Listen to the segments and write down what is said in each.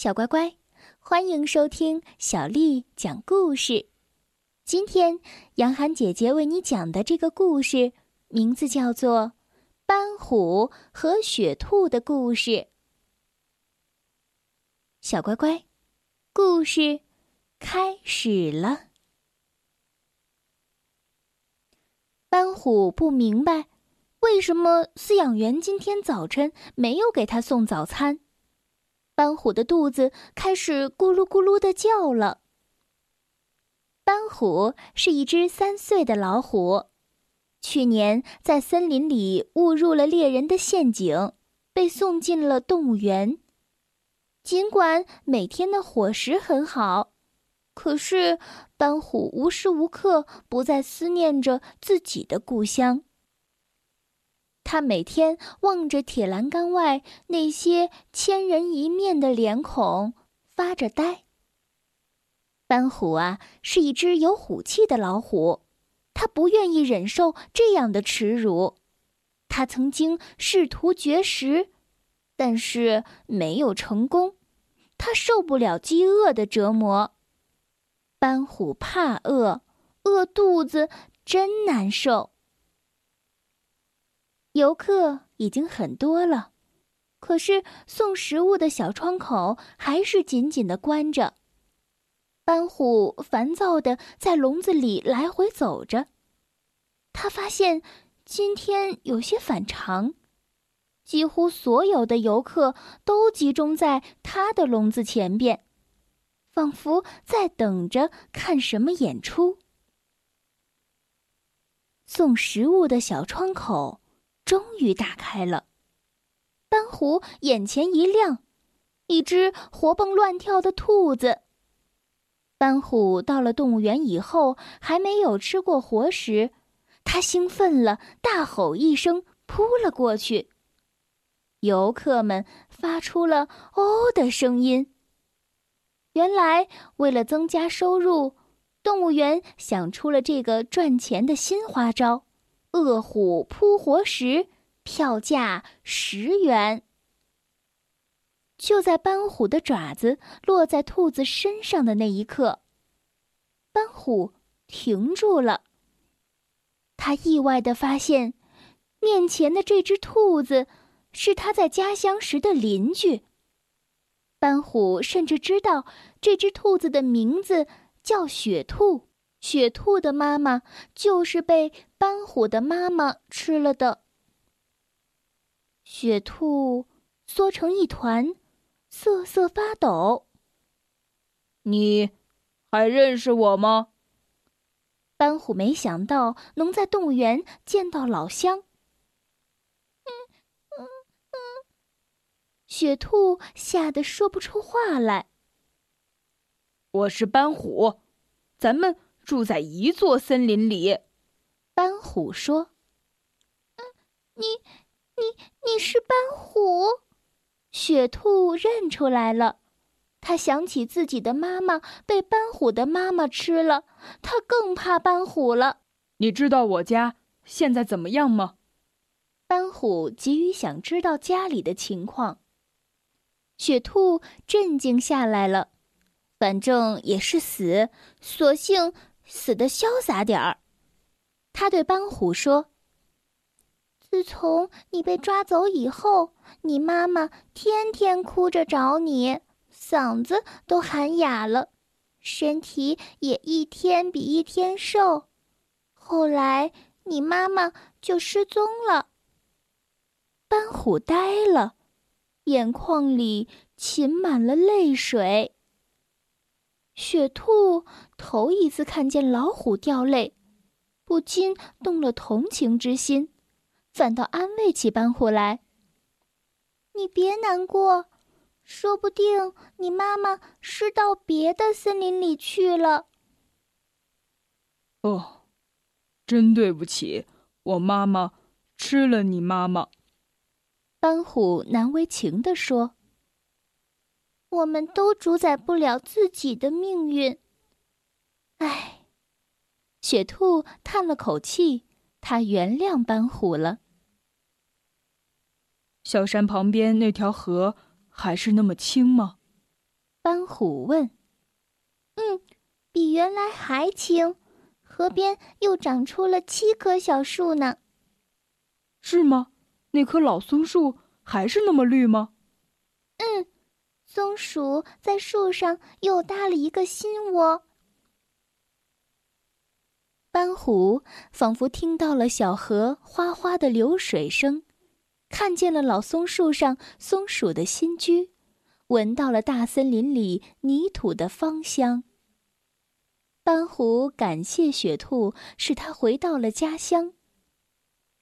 小乖乖，欢迎收听小丽讲故事。今天，杨涵姐姐为你讲的这个故事名字叫做《斑虎和雪兔的故事》。小乖乖，故事开始了。斑虎不明白，为什么饲养员今天早晨没有给他送早餐。斑虎的肚子开始咕噜咕噜的叫了。斑虎是一只三岁的老虎，去年在森林里误入了猎人的陷阱，被送进了动物园。尽管每天的伙食很好，可是斑虎无时无刻不在思念着自己的故乡。他每天望着铁栏杆外那些千人一面的脸孔，发着呆。斑虎啊，是一只有虎气的老虎，他不愿意忍受这样的耻辱。他曾经试图绝食，但是没有成功。他受不了饥饿的折磨。斑虎怕饿，饿肚子真难受。游客已经很多了，可是送食物的小窗口还是紧紧的关着。斑虎烦躁的在笼子里来回走着，他发现今天有些反常，几乎所有的游客都集中在他的笼子前边，仿佛在等着看什么演出。送食物的小窗口。终于打开了，斑虎眼前一亮，一只活蹦乱跳的兔子。斑虎到了动物园以后，还没有吃过活食，它兴奋了，大吼一声，扑了过去。游客们发出了“哦”的声音。原来，为了增加收入，动物园想出了这个赚钱的新花招。饿虎扑活时，票价十元。就在斑虎的爪子落在兔子身上的那一刻，斑虎停住了。他意外的发现，面前的这只兔子是他在家乡时的邻居。斑虎甚至知道这只兔子的名字叫雪兔。雪兔的妈妈就是被斑虎的妈妈吃了的。雪兔缩成一团，瑟瑟发抖。你还认识我吗？斑虎没想到能在动物园见到老乡。嗯嗯嗯，雪兔吓得说不出话来。我是斑虎，咱们。住在一座森林里，斑虎说：“嗯，你，你，你是斑虎。”雪兔认出来了，他想起自己的妈妈被斑虎的妈妈吃了，他更怕斑虎了。你知道我家现在怎么样吗？斑虎急于想知道家里的情况。雪兔镇静下来了，反正也是死，索性。死的潇洒点儿，他对斑虎说：“自从你被抓走以后，你妈妈天天哭着找你，嗓子都喊哑了，身体也一天比一天瘦。后来你妈妈就失踪了。”斑虎呆了，眼眶里噙满了泪水。雪兔头一次看见老虎掉泪，不禁动了同情之心，反倒安慰起斑虎来：“你别难过，说不定你妈妈是到别的森林里去了。”哦，真对不起，我妈妈吃了你妈妈。”斑虎难为情地说。我们都主宰不了自己的命运。唉，雪兔叹了口气，他原谅斑虎了。小山旁边那条河还是那么清吗？斑虎问：“嗯，比原来还清，河边又长出了七棵小树呢。”是吗？那棵老松树还是那么绿吗？嗯，松鼠在树上又搭了一个新窝。斑虎仿佛听到了小河哗哗的流水声，看见了老松树上松鼠的新居，闻到了大森林里泥土的芳香。斑虎感谢雪兔，使它回到了家乡。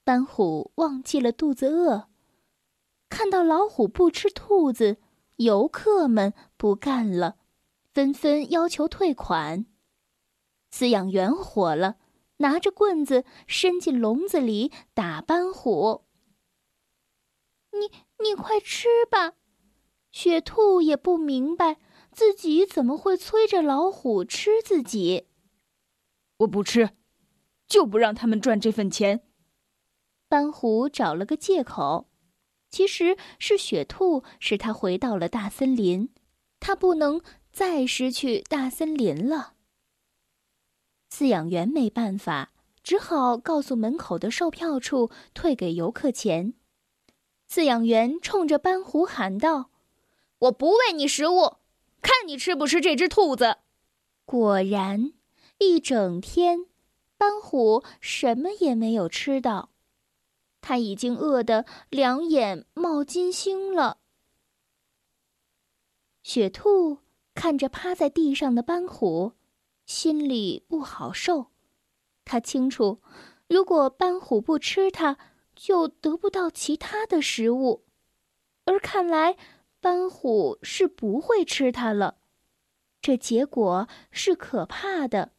斑虎忘记了肚子饿，看到老虎不吃兔子，游客们不干了，纷纷要求退款。饲养员火了，拿着棍子伸进笼子里打斑虎。你你快吃吧！雪兔也不明白自己怎么会催着老虎吃自己。我不吃，就不让他们赚这份钱。斑虎找了个借口，其实是雪兔使他回到了大森林，他不能再失去大森林了。饲养员没办法，只好告诉门口的售票处退给游客钱。饲养员冲着斑虎喊道：“我不喂你食物，看你吃不吃这只兔子。”果然，一整天，斑虎什么也没有吃到。他已经饿得两眼冒金星了。雪兔看着趴在地上的斑虎，心里不好受。他清楚，如果斑虎不吃它，就得不到其他的食物。而看来，斑虎是不会吃它了。这结果是可怕的。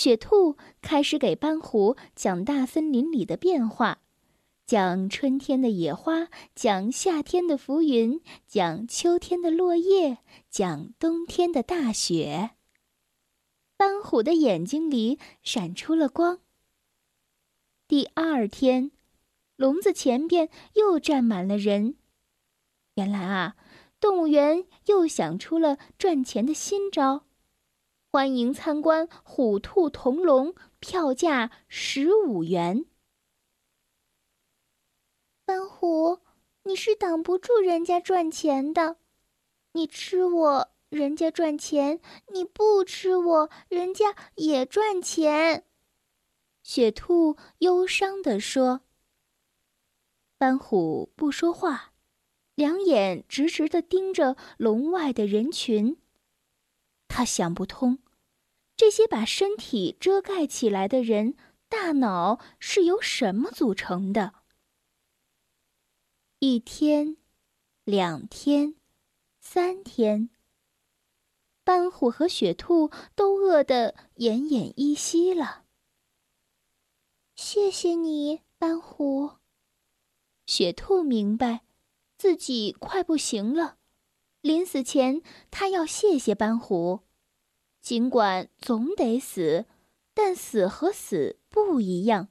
雪兔开始给斑虎讲大森林里的变化，讲春天的野花，讲夏天的浮云，讲秋天的落叶，讲冬天的大雪。斑虎的眼睛里闪出了光。第二天，笼子前边又站满了人。原来啊，动物园又想出了赚钱的新招。欢迎参观虎兔同笼，票价十五元。斑虎，你是挡不住人家赚钱的。你吃我，人家赚钱；你不吃我，人家也赚钱。雪兔忧伤地说。斑虎不说话，两眼直直地盯着笼外的人群。他想不通，这些把身体遮盖起来的人，大脑是由什么组成的？一天，两天，三天，斑虎和雪兔都饿得奄奄一息了。谢谢你，斑虎。雪兔明白，自己快不行了。临死前，他要谢谢斑虎。尽管总得死，但死和死不一样。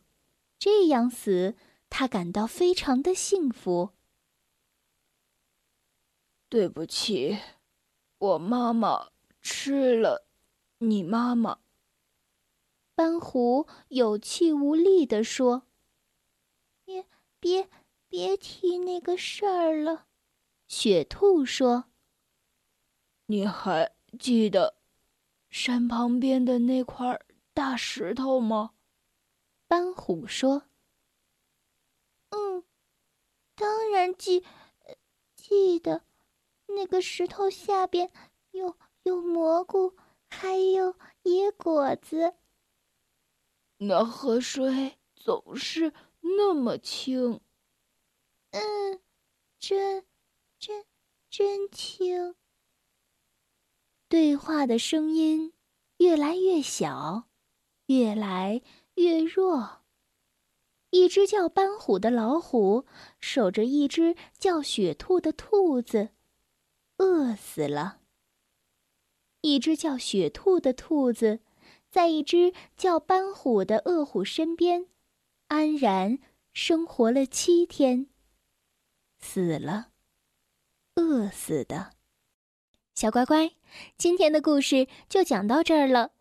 这样死，他感到非常的幸福。对不起，我妈妈吃了你妈妈。斑虎有气无力地说：“别别别提那个事儿了。”雪兔说。你还记得山旁边的那块大石头吗？斑虎说：“嗯，当然记记得。那个石头下边有有蘑菇，还有野果子。那河水总是那么清。嗯，真真真清。”对话的声音越来越小，越来越弱。一只叫斑虎的老虎守着一只叫雪兔的兔子，饿死了。一只叫雪兔的兔子，在一只叫斑虎的恶虎身边，安然生活了七天，死了，饿死的。小乖乖，今天的故事就讲到这儿了。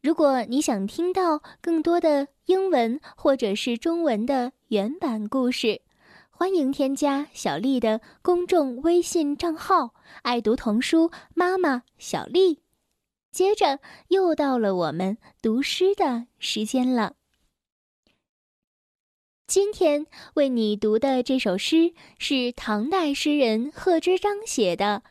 如果你想听到更多的英文或者是中文的原版故事，欢迎添加小丽的公众微信账号“爱读童书妈妈小丽”。接着又到了我们读诗的时间了。今天为你读的这首诗是唐代诗人贺知章写的《